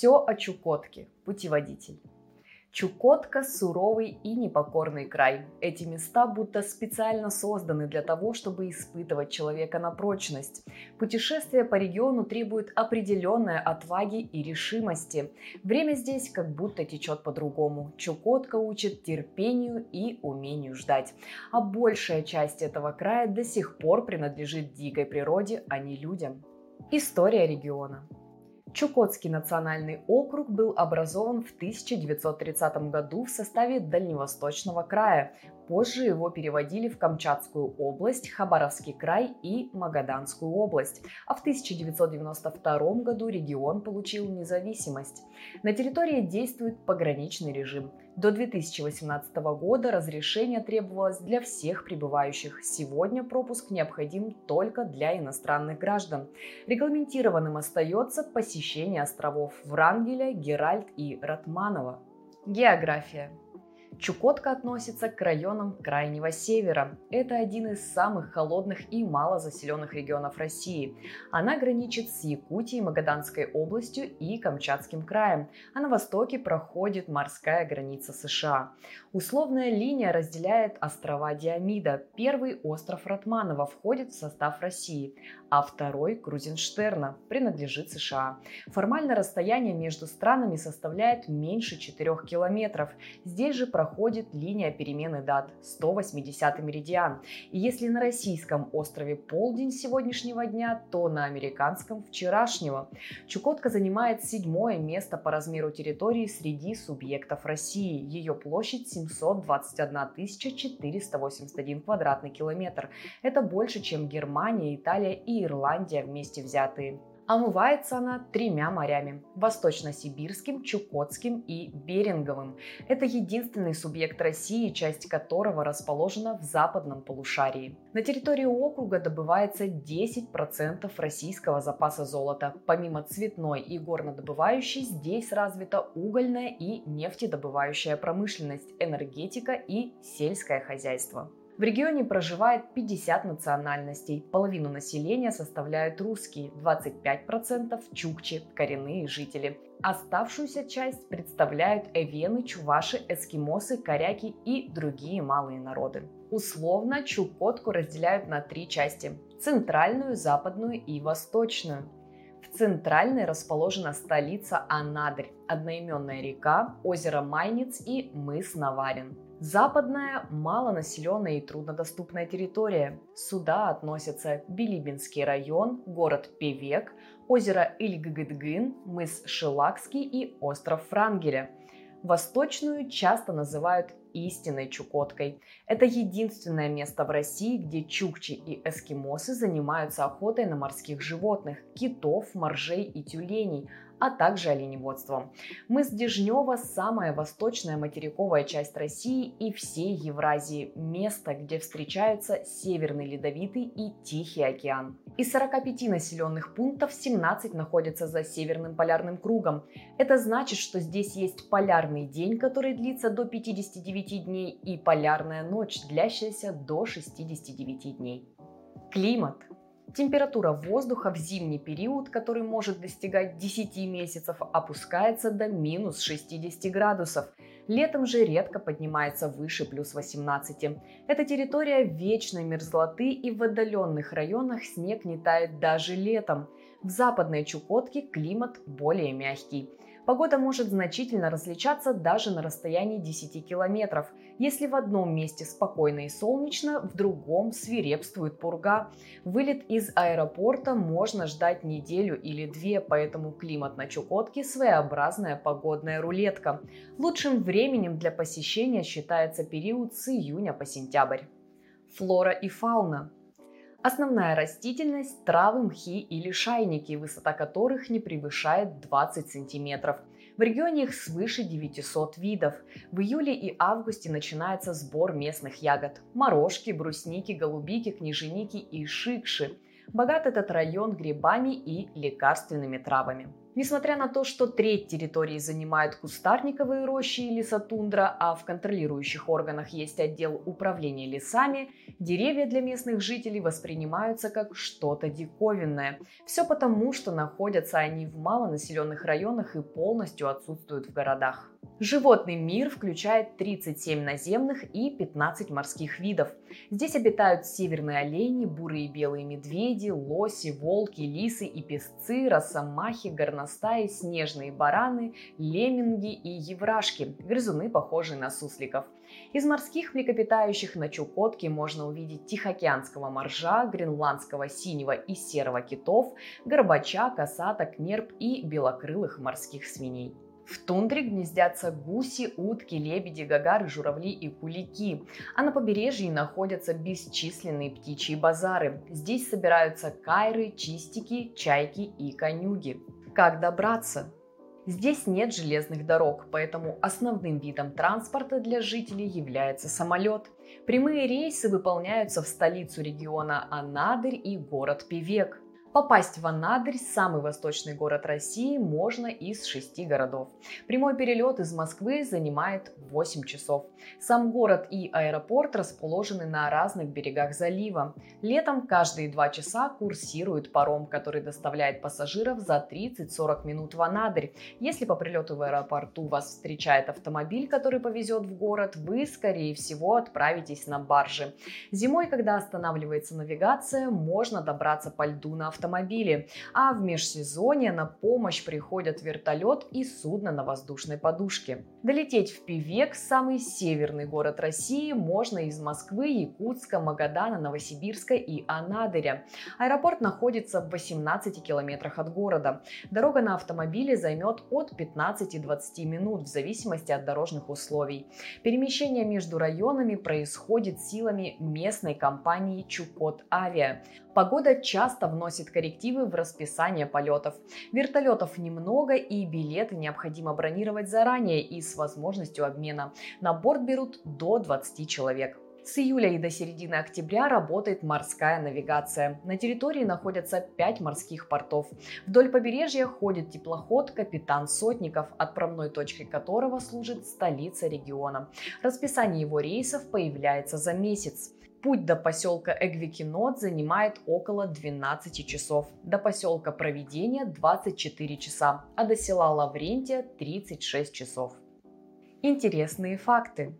Все о Чукотке. Путеводитель. Чукотка – суровый и непокорный край. Эти места будто специально созданы для того, чтобы испытывать человека на прочность. Путешествие по региону требует определенной отваги и решимости. Время здесь как будто течет по-другому. Чукотка учит терпению и умению ждать. А большая часть этого края до сих пор принадлежит дикой природе, а не людям. История региона. Чукотский национальный округ был образован в 1930 году в составе Дальневосточного края Позже его переводили в Камчатскую область, Хабаровский край и Магаданскую область. А в 1992 году регион получил независимость. На территории действует пограничный режим. До 2018 года разрешение требовалось для всех прибывающих. Сегодня пропуск необходим только для иностранных граждан. Регламентированным остается посещение островов Врангеля, Геральт и Ратманова. География. Чукотка относится к районам Крайнего Севера. Это один из самых холодных и малозаселенных регионов России. Она граничит с Якутией, Магаданской областью и Камчатским краем, а на востоке проходит морская граница США. Условная линия разделяет острова Диамида. Первый остров Ратманова входит в состав России, а второй Крузенштерна принадлежит США. Формально расстояние между странами составляет меньше 4 километров. Здесь же проходит линия перемены дат 180 меридиан. И если на российском острове полдень сегодняшнего дня, то на американском вчерашнего. Чукотка занимает седьмое место по размеру территории среди субъектов России. Ее площадь 721 481 квадратный километр. Это больше, чем Германия, Италия и Ирландия вместе взятые. Омывается она тремя морями – Восточно-Сибирским, Чукотским и Беринговым. Это единственный субъект России, часть которого расположена в западном полушарии. На территории округа добывается 10% российского запаса золота. Помимо цветной и горнодобывающей, здесь развита угольная и нефтедобывающая промышленность, энергетика и сельское хозяйство. В регионе проживает 50 национальностей. Половину населения составляют русские, 25% чукчи, коренные жители. Оставшуюся часть представляют эвены, чуваши, эскимосы, коряки и другие малые народы. Условно Чукотку разделяют на три части – центральную, западную и восточную. В центральной расположена столица Анадырь, одноименная река, озеро Майниц и мыс Наварин. Западная – малонаселенная и труднодоступная территория. Сюда относятся Билибинский район, город Певек, озеро Ильггдгын, мыс Шилакский и остров Франгеля. Восточную часто называют истинной Чукоткой. Это единственное место в России, где чукчи и эскимосы занимаются охотой на морских животных – китов, моржей и тюленей, а также оленеводством. Мыс Дежнева – самая восточная материковая часть России и всей Евразии, место, где встречаются Северный Ледовитый и Тихий океан. Из 45 населенных пунктов 17 находятся за Северным полярным кругом. Это значит, что здесь есть полярный день, который длится до 59 дней, и полярная ночь, длящаяся до 69 дней. Климат – Температура воздуха в зимний период, который может достигать 10 месяцев, опускается до минус 60 градусов. Летом же редко поднимается выше плюс 18. Эта территория вечной мерзлоты и в отдаленных районах снег не тает даже летом. В западной Чукотке климат более мягкий. Погода может значительно различаться даже на расстоянии 10 километров. Если в одном месте спокойно и солнечно, в другом свирепствует пурга. Вылет из аэропорта можно ждать неделю или две, поэтому климат на Чукотке – своеобразная погодная рулетка. Лучшим временем для посещения считается период с июня по сентябрь. Флора и фауна. Основная растительность – травы, мхи или шайники, высота которых не превышает 20 сантиметров. В регионе их свыше 900 видов. В июле и августе начинается сбор местных ягод – морожки, брусники, голубики, княженики и шикши. Богат этот район грибами и лекарственными травами. Несмотря на то, что треть территории занимают кустарниковые рощи и лесотундра, а в контролирующих органах есть отдел управления лесами, деревья для местных жителей воспринимаются как что-то диковинное. Все потому, что находятся они в малонаселенных районах и полностью отсутствуют в городах. Животный мир включает 37 наземных и 15 морских видов. Здесь обитают северные олени, бурые и белые медведи, лоси, волки, лисы и песцы, росомахи, горностаи, снежные бараны, лемминги и еврашки, грызуны, похожие на сусликов. Из морских млекопитающих на Чукотке можно увидеть тихоокеанского моржа, гренландского синего и серого китов, горбача, косаток, нерп и белокрылых морских свиней. В тундре гнездятся гуси, утки, лебеди, гагары, журавли и кулики. А на побережье находятся бесчисленные птичьи базары. Здесь собираются кайры, чистики, чайки и конюги. Как добраться? Здесь нет железных дорог, поэтому основным видом транспорта для жителей является самолет. Прямые рейсы выполняются в столицу региона Анадырь и город Певек. Попасть в Анадырь, самый восточный город России, можно из шести городов. Прямой перелет из Москвы занимает 8 часов. Сам город и аэропорт расположены на разных берегах залива. Летом каждые два часа курсирует паром, который доставляет пассажиров за 30-40 минут в Анадырь. Если по прилету в аэропорту вас встречает автомобиль, который повезет в город, вы, скорее всего, отправитесь на барже. Зимой, когда останавливается навигация, можно добраться по льду на автомобиле автомобили, а в межсезонье на помощь приходят вертолет и судно на воздушной подушке. Долететь в Певек, самый северный город России, можно из Москвы, Якутска, Магадана, Новосибирска и Анадыря. Аэропорт находится в 18 километрах от города. Дорога на автомобиле займет от 15-20 минут в зависимости от дорожных условий. Перемещение между районами происходит силами местной компании Чукот Авиа. Погода часто вносит коррективы в расписание полетов. Вертолетов немного и билеты необходимо бронировать заранее и с возможностью обмена. На борт берут до 20 человек. С июля и до середины октября работает морская навигация. На территории находятся пять морских портов. Вдоль побережья ходит теплоход «Капитан Сотников», отправной точкой которого служит столица региона. Расписание его рейсов появляется за месяц. Путь до поселка Эгвикинот занимает около 12 часов, до поселка Проведения 24 часа, а до села Лаврентия 36 часов. Интересные факты.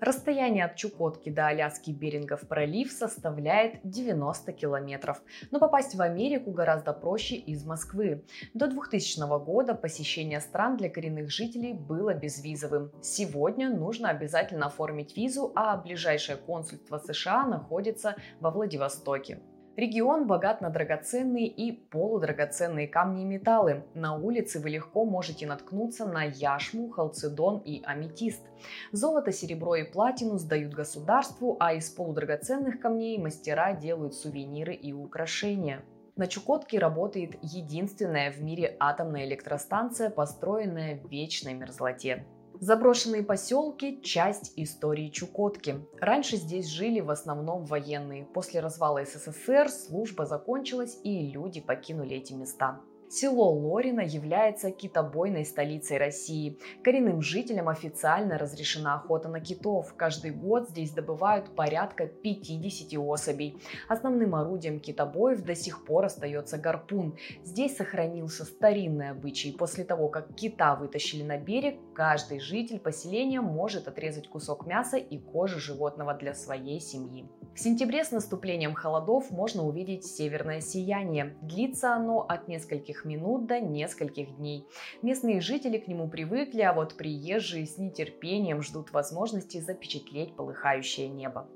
Расстояние от Чукотки до Аляски Берингов пролив составляет 90 километров, но попасть в Америку гораздо проще из Москвы. До 2000 года посещение стран для коренных жителей было безвизовым. Сегодня нужно обязательно оформить визу, а ближайшее консульство США находится во Владивостоке. Регион богат на драгоценные и полудрагоценные камни и металлы. На улице вы легко можете наткнуться на яшму, халцедон и аметист. Золото, серебро и платину сдают государству, а из полудрагоценных камней мастера делают сувениры и украшения. На Чукотке работает единственная в мире атомная электростанция, построенная в вечной мерзлоте. Заброшенные поселки – часть истории Чукотки. Раньше здесь жили в основном военные. После развала СССР служба закончилась и люди покинули эти места. Село Лорино является китобойной столицей России. Коренным жителям официально разрешена охота на китов. Каждый год здесь добывают порядка 50 особей. Основным орудием китобоев до сих пор остается гарпун. Здесь сохранился старинный обычай. После того, как кита вытащили на берег, каждый житель поселения может отрезать кусок мяса и кожи животного для своей семьи. В сентябре с наступлением холодов можно увидеть северное сияние. Длится оно от нескольких минут до нескольких дней. Местные жители к нему привыкли, а вот приезжие с нетерпением ждут возможности запечатлеть полыхающее небо.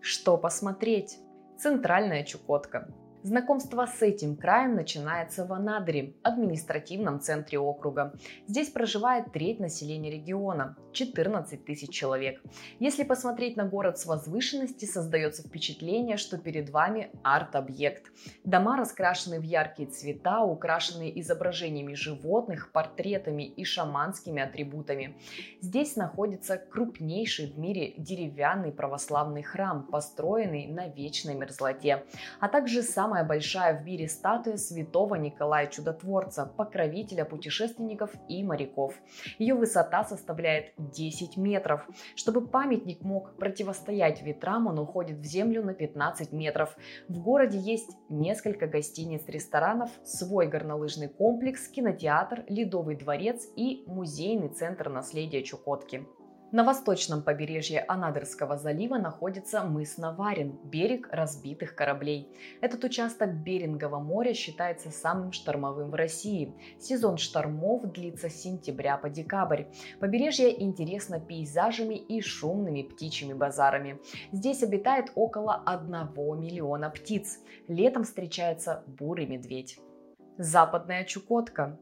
Что посмотреть? Центральная Чукотка. Знакомство с этим краем начинается в Анадыре, административном центре округа. Здесь проживает треть населения региона – 14 тысяч человек. Если посмотреть на город с возвышенности, создается впечатление, что перед вами арт-объект. Дома раскрашены в яркие цвета, украшенные изображениями животных, портретами и шаманскими атрибутами. Здесь находится крупнейший в мире деревянный православный храм, построенный на вечной мерзлоте, а также самая самая большая в мире статуя святого Николая Чудотворца, покровителя путешественников и моряков. Ее высота составляет 10 метров. Чтобы памятник мог противостоять ветрам, он уходит в землю на 15 метров. В городе есть несколько гостиниц, ресторанов, свой горнолыжный комплекс, кинотеатр, ледовый дворец и музейный центр наследия Чукотки. На восточном побережье Анадырского залива находится мыс Наварин, берег разбитых кораблей. Этот участок Берингового моря считается самым штормовым в России. Сезон штормов длится с сентября по декабрь. Побережье интересно пейзажами и шумными птичьими базарами. Здесь обитает около 1 миллиона птиц. Летом встречается бурый медведь. Западная Чукотка.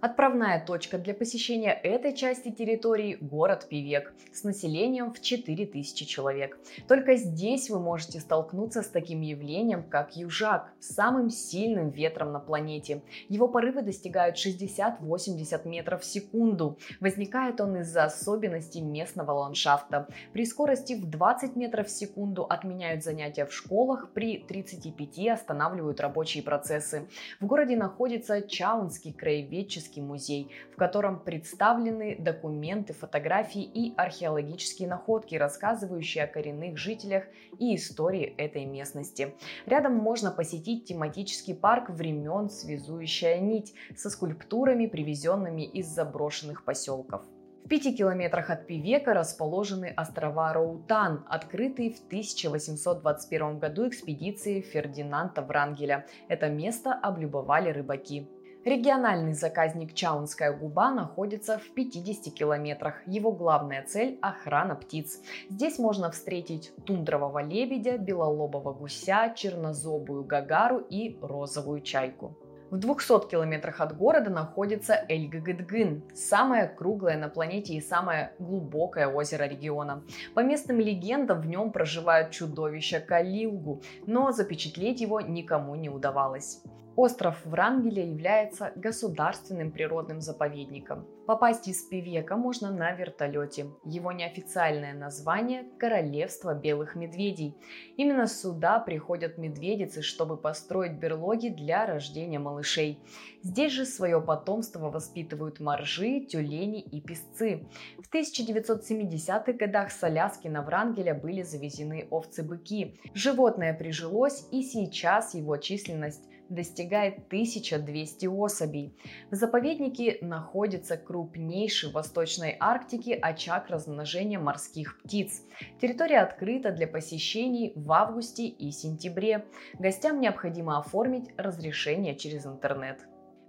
Отправная точка для посещения этой части территории – город Пивек с населением в 4000 человек. Только здесь вы можете столкнуться с таким явлением, как южак, самым сильным ветром на планете. Его порывы достигают 60-80 метров в секунду. Возникает он из-за особенностей местного ландшафта. При скорости в 20 метров в секунду отменяют занятия в школах, при 35 останавливают рабочие процессы. В городе находится Чаунский краеведческий исторический музей, в котором представлены документы, фотографии и археологические находки, рассказывающие о коренных жителях и истории этой местности. Рядом можно посетить тематический парк времен «Связующая нить» со скульптурами, привезенными из заброшенных поселков. В пяти километрах от Пивека расположены острова Роутан, открытые в 1821 году экспедицией Фердинанда Врангеля. Это место облюбовали рыбаки. Региональный заказник Чаунская губа находится в 50 километрах. Его главная цель – охрана птиц. Здесь можно встретить тундрового лебедя, белолобого гуся, чернозобую гагару и розовую чайку. В 200 километрах от города находится Эльгагыдгын, самое круглое на планете и самое глубокое озеро региона. По местным легендам в нем проживают чудовища Калилгу, но запечатлеть его никому не удавалось. Остров Врангеля является государственным природным заповедником. Попасть из Певека можно на вертолете. Его неофициальное название – Королевство белых медведей. Именно сюда приходят медведицы, чтобы построить берлоги для рождения малышей. Здесь же свое потомство воспитывают моржи, тюлени и песцы. В 1970-х годах с Аляски на Врангеля были завезены овцы-быки. Животное прижилось и сейчас его численность достигает 1200 особей. В заповеднике находится крупнейший в Восточной Арктике очаг размножения морских птиц. Территория открыта для посещений в августе и сентябре. Гостям необходимо оформить разрешение через интернет.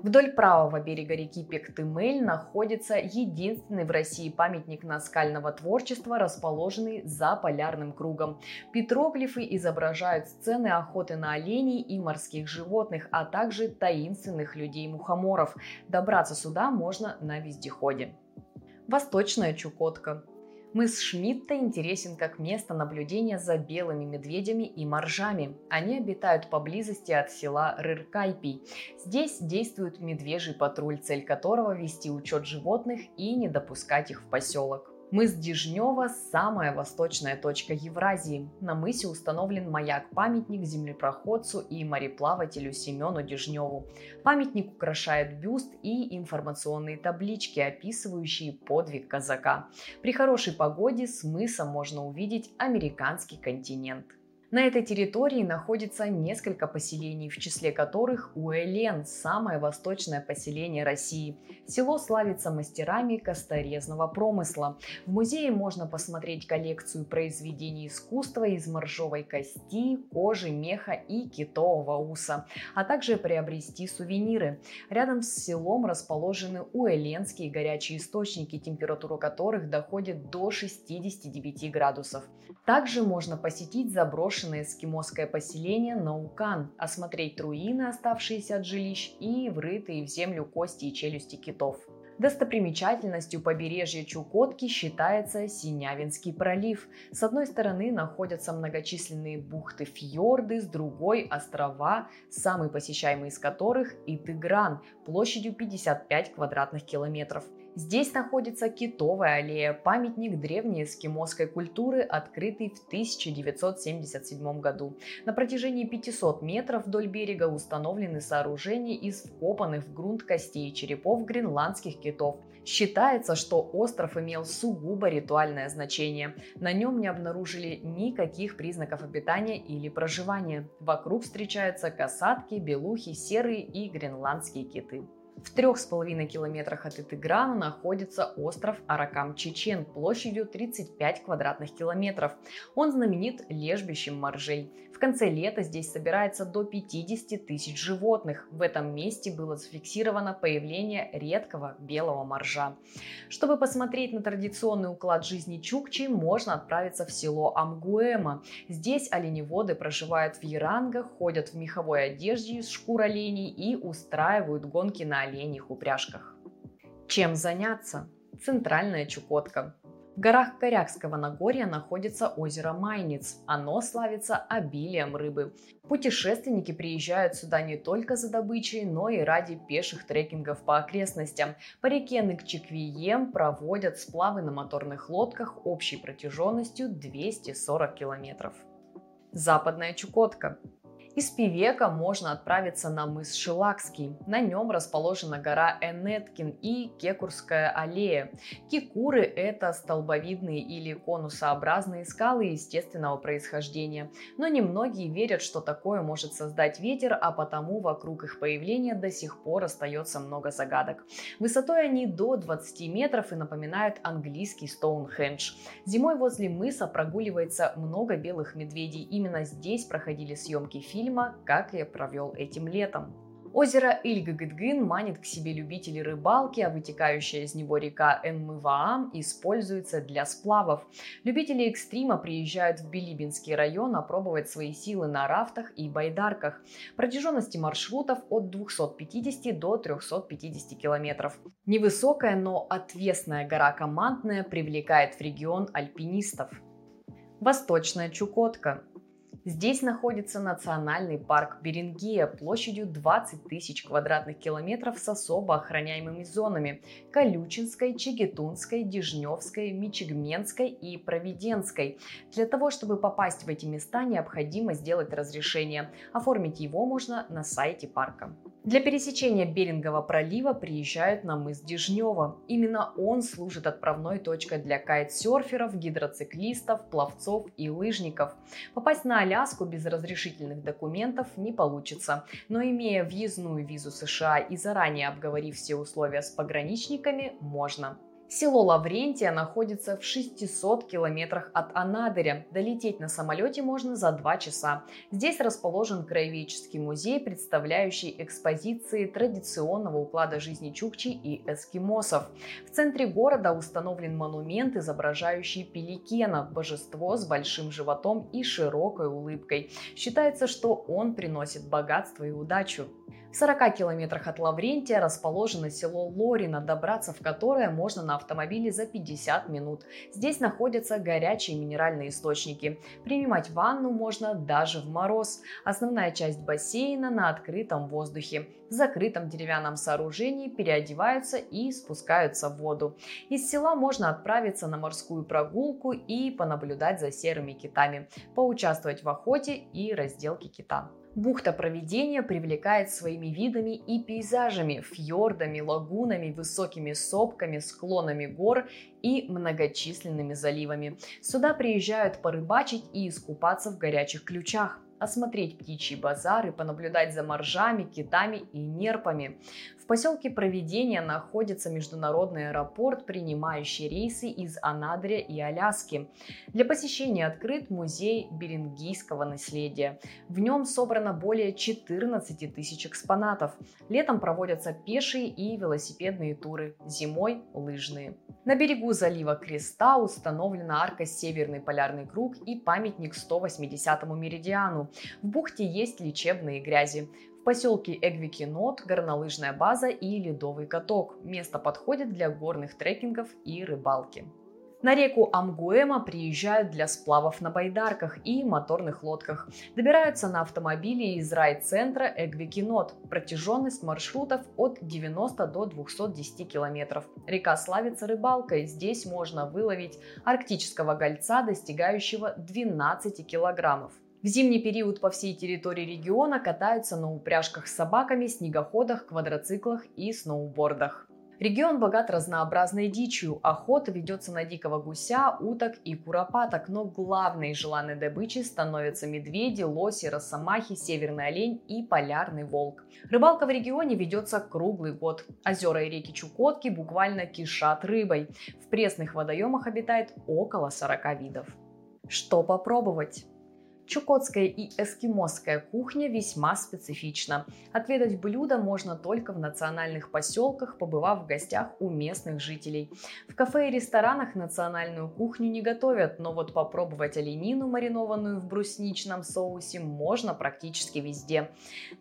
Вдоль правого берега реки Пектымель находится единственный в России памятник наскального творчества, расположенный за полярным кругом. Петроглифы изображают сцены охоты на оленей и морских животных, а также таинственных людей-мухоморов. Добраться сюда можно на вездеходе. Восточная Чукотка. Мыс Шмидта интересен как место наблюдения за белыми медведями и моржами. Они обитают поблизости от села Рыркайпий. Здесь действует медвежий патруль, цель которого вести учет животных и не допускать их в поселок. Мыс Дежнева – самая восточная точка Евразии. На мысе установлен маяк-памятник землепроходцу и мореплавателю Семену Дежневу. Памятник украшает бюст и информационные таблички, описывающие подвиг казака. При хорошей погоде с мыса можно увидеть американский континент. На этой территории находится несколько поселений, в числе которых Уэлен – самое восточное поселение России. Село славится мастерами косторезного промысла. В музее можно посмотреть коллекцию произведений искусства из моржовой кости, кожи, меха и китового уса, а также приобрести сувениры. Рядом с селом расположены уэленские горячие источники, температура которых доходит до 69 градусов. Также можно посетить заброшенное эскимосское поселение Наукан, осмотреть руины, оставшиеся от жилищ, и врытые в землю кости и челюсти китов. Достопримечательностью побережья Чукотки считается Синявинский пролив. С одной стороны находятся многочисленные бухты-фьорды, с другой – острова, самый посещаемый из которых – Итыгран, площадью 55 квадратных километров – Здесь находится Китовая аллея, памятник древней эскимосской культуры, открытый в 1977 году. На протяжении 500 метров вдоль берега установлены сооружения из вкопанных в грунт костей и черепов гренландских китов. Считается, что остров имел сугубо ритуальное значение. На нем не обнаружили никаких признаков обитания или проживания. Вокруг встречаются касатки, белухи, серые и гренландские киты. В трех с половиной километрах от Итыграна находится остров Аракам-Чечен площадью 35 квадратных километров. Он знаменит лежбищем моржей конце лета здесь собирается до 50 тысяч животных. В этом месте было зафиксировано появление редкого белого моржа. Чтобы посмотреть на традиционный уклад жизни чукчи, можно отправиться в село Амгуэма. Здесь оленеводы проживают в ярангах, ходят в меховой одежде из шкур оленей и устраивают гонки на оленьих упряжках. Чем заняться? Центральная Чукотка. Горах Корякского Нагорья находится озеро Майниц. Оно славится обилием рыбы. Путешественники приезжают сюда не только за добычей, но и ради пеших трекингов по окрестностям. По реке Ныкчиквием проводят сплавы на моторных лодках общей протяженностью 240 километров. Западная Чукотка. Из Пивека можно отправиться на мыс Шилакский. На нем расположена гора Энеткин и Кекурская аллея. Кикуры – это столбовидные или конусообразные скалы естественного происхождения. Но немногие верят, что такое может создать ветер, а потому вокруг их появления до сих пор остается много загадок. Высотой они до 20 метров и напоминают английский Стоунхендж. Зимой возле мыса прогуливается много белых медведей. Именно здесь проходили съемки фильма фильма «Как я провел этим летом». Озеро Ильгагыдгын манит к себе любителей рыбалки, а вытекающая из него река Энмываам используется для сплавов. Любители экстрима приезжают в Билибинский район опробовать свои силы на рафтах и байдарках. Протяженности маршрутов от 250 до 350 километров. Невысокая, но отвесная гора Командная привлекает в регион альпинистов. Восточная Чукотка. Здесь находится национальный парк Берингия площадью 20 тысяч квадратных километров с особо охраняемыми зонами – Колючинской, Чигетунской, Дежневской, Мичигменской и Провиденской. Для того, чтобы попасть в эти места, необходимо сделать разрешение. Оформить его можно на сайте парка. Для пересечения Берингового пролива приезжают на мыс Дежнева. Именно он служит отправной точкой для кайтсерферов, гидроциклистов, пловцов и лыжников. Попасть на Аляску без разрешительных документов не получится, но имея въездную визу США и заранее обговорив все условия с пограничниками, можно. Село Лаврентия находится в 600 километрах от Анадыря. Долететь на самолете можно за 2 часа. Здесь расположен краеведческий музей, представляющий экспозиции традиционного уклада жизни чукчи и эскимосов. В центре города установлен монумент, изображающий пеликена, божество с большим животом и широкой улыбкой. Считается, что он приносит богатство и удачу. В 40 километрах от Лаврентия расположено село Лорино, добраться в которое можно на автомобиле за 50 минут. Здесь находятся горячие минеральные источники. Принимать ванну можно даже в мороз. Основная часть бассейна на открытом воздухе. В закрытом деревянном сооружении переодеваются и спускаются в воду. Из села можно отправиться на морскую прогулку и понаблюдать за серыми китами, поучаствовать в охоте и разделке кита. Бухта Проведения привлекает своими видами и пейзажами, фьордами, лагунами, высокими сопками, склонами гор и многочисленными заливами. Сюда приезжают порыбачить и искупаться в горячих ключах осмотреть птичьи базары, понаблюдать за моржами, китами и нерпами. В поселке Проведения находится международный аэропорт, принимающий рейсы из Анадрия и Аляски. Для посещения открыт музей берингийского наследия. В нем собрано более 14 тысяч экспонатов. Летом проводятся пешие и велосипедные туры, зимой – лыжные. На берегу залива Креста установлена арка Северный полярный круг и памятник 180-му меридиану. В бухте есть лечебные грязи. В поселке Эгвикинот горнолыжная база и ледовый каток. Место подходит для горных трекингов и рыбалки. На реку Амгуэма приезжают для сплавов на байдарках и моторных лодках. Добираются на автомобиле из райцентра Эгвикинот. Протяженность маршрутов от 90 до 210 километров. Река славится рыбалкой. Здесь можно выловить арктического гольца, достигающего 12 килограммов. В зимний период по всей территории региона катаются на упряжках с собаками, снегоходах, квадроциклах и сноубордах. Регион богат разнообразной дичью. Охота ведется на дикого гуся, уток и куропаток, но главной желанной добычей становятся медведи, лоси, росомахи, северный олень и полярный волк. Рыбалка в регионе ведется круглый год. Озера и реки Чукотки буквально кишат рыбой. В пресных водоемах обитает около 40 видов. Что попробовать? Чукотская и эскимосская кухня весьма специфична. Отведать блюдо можно только в национальных поселках, побывав в гостях у местных жителей. В кафе и ресторанах национальную кухню не готовят, но вот попробовать оленину, маринованную в брусничном соусе, можно практически везде.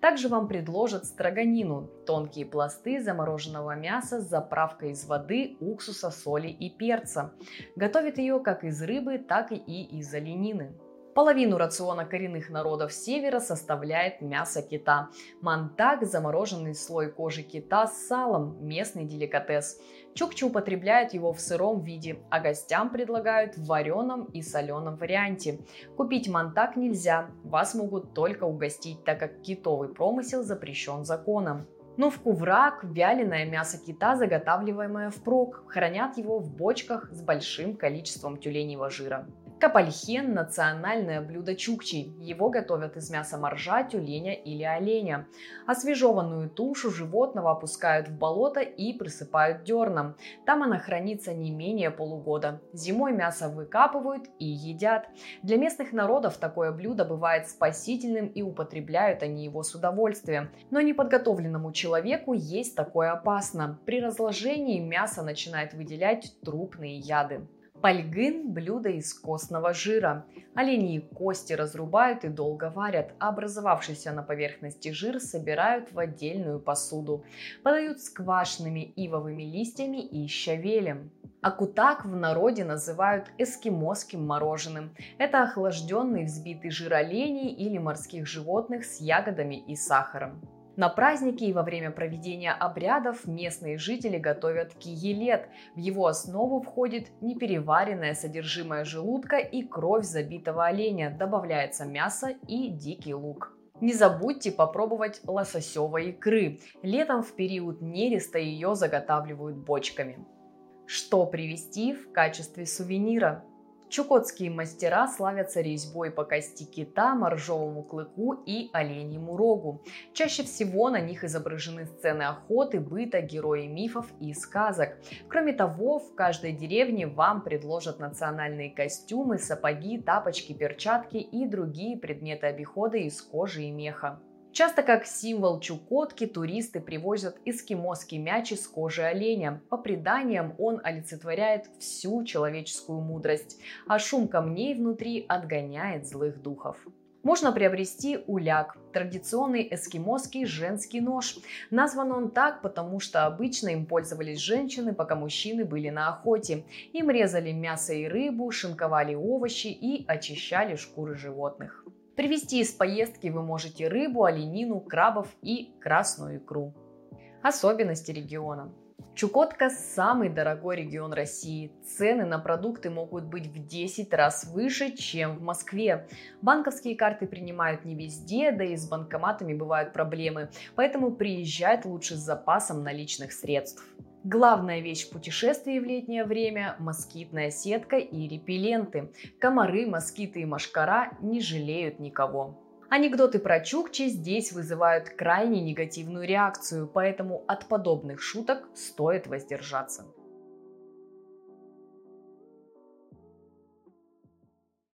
Также вам предложат строганину – тонкие пласты замороженного мяса с заправкой из воды, уксуса, соли и перца. Готовят ее как из рыбы, так и из оленины. Половину рациона коренных народов севера составляет мясо кита. Мантак – замороженный слой кожи кита с салом, местный деликатес. Чукчи употребляют его в сыром виде, а гостям предлагают в вареном и соленом варианте. Купить мантак нельзя, вас могут только угостить, так как китовый промысел запрещен законом. Но в куврак вяленое мясо кита, заготавливаемое впрок, хранят его в бочках с большим количеством тюленевого жира. Капальхен – национальное блюдо чукчей. Его готовят из мяса моржа, тюленя или оленя. Освежеванную тушу животного опускают в болото и присыпают дерном. Там она хранится не менее полугода. Зимой мясо выкапывают и едят. Для местных народов такое блюдо бывает спасительным и употребляют они его с удовольствием. Но неподготовленному человеку есть такое опасно. При разложении мясо начинает выделять трупные яды. Пальгын – блюдо из костного жира. Оленьи кости разрубают и долго варят, а образовавшийся на поверхности жир собирают в отдельную посуду. Подают с квашенными ивовыми листьями и щавелем. Акутак в народе называют эскимосским мороженым. Это охлажденный взбитый жир оленей или морских животных с ягодами и сахаром. На праздники и во время проведения обрядов местные жители готовят киелет. В его основу входит непереваренное содержимое желудка и кровь забитого оленя, добавляется мясо и дикий лук. Не забудьте попробовать лососевой икры. Летом в период нереста ее заготавливают бочками. Что привезти в качестве сувенира? Чукотские мастера славятся резьбой по кости кита, моржовому клыку и оленьему рогу. Чаще всего на них изображены сцены охоты, быта, герои мифов и сказок. Кроме того, в каждой деревне вам предложат национальные костюмы, сапоги, тапочки, перчатки и другие предметы обихода из кожи и меха. Часто как символ Чукотки туристы привозят эскимосский мяч из кожи оленя. По преданиям он олицетворяет всю человеческую мудрость, а шум камней внутри отгоняет злых духов. Можно приобрести уляк – традиционный эскимосский женский нож. Назван он так, потому что обычно им пользовались женщины, пока мужчины были на охоте. Им резали мясо и рыбу, шинковали овощи и очищали шкуры животных. Привезти из поездки вы можете рыбу, оленину, крабов и красную икру. Особенности региона. Чукотка – самый дорогой регион России. Цены на продукты могут быть в 10 раз выше, чем в Москве. Банковские карты принимают не везде, да и с банкоматами бывают проблемы, поэтому приезжать лучше с запасом наличных средств. Главная вещь в путешествии в летнее время – москитная сетка и репелленты. Комары, москиты и машкара не жалеют никого. Анекдоты про Чукчи здесь вызывают крайне негативную реакцию, поэтому от подобных шуток стоит воздержаться.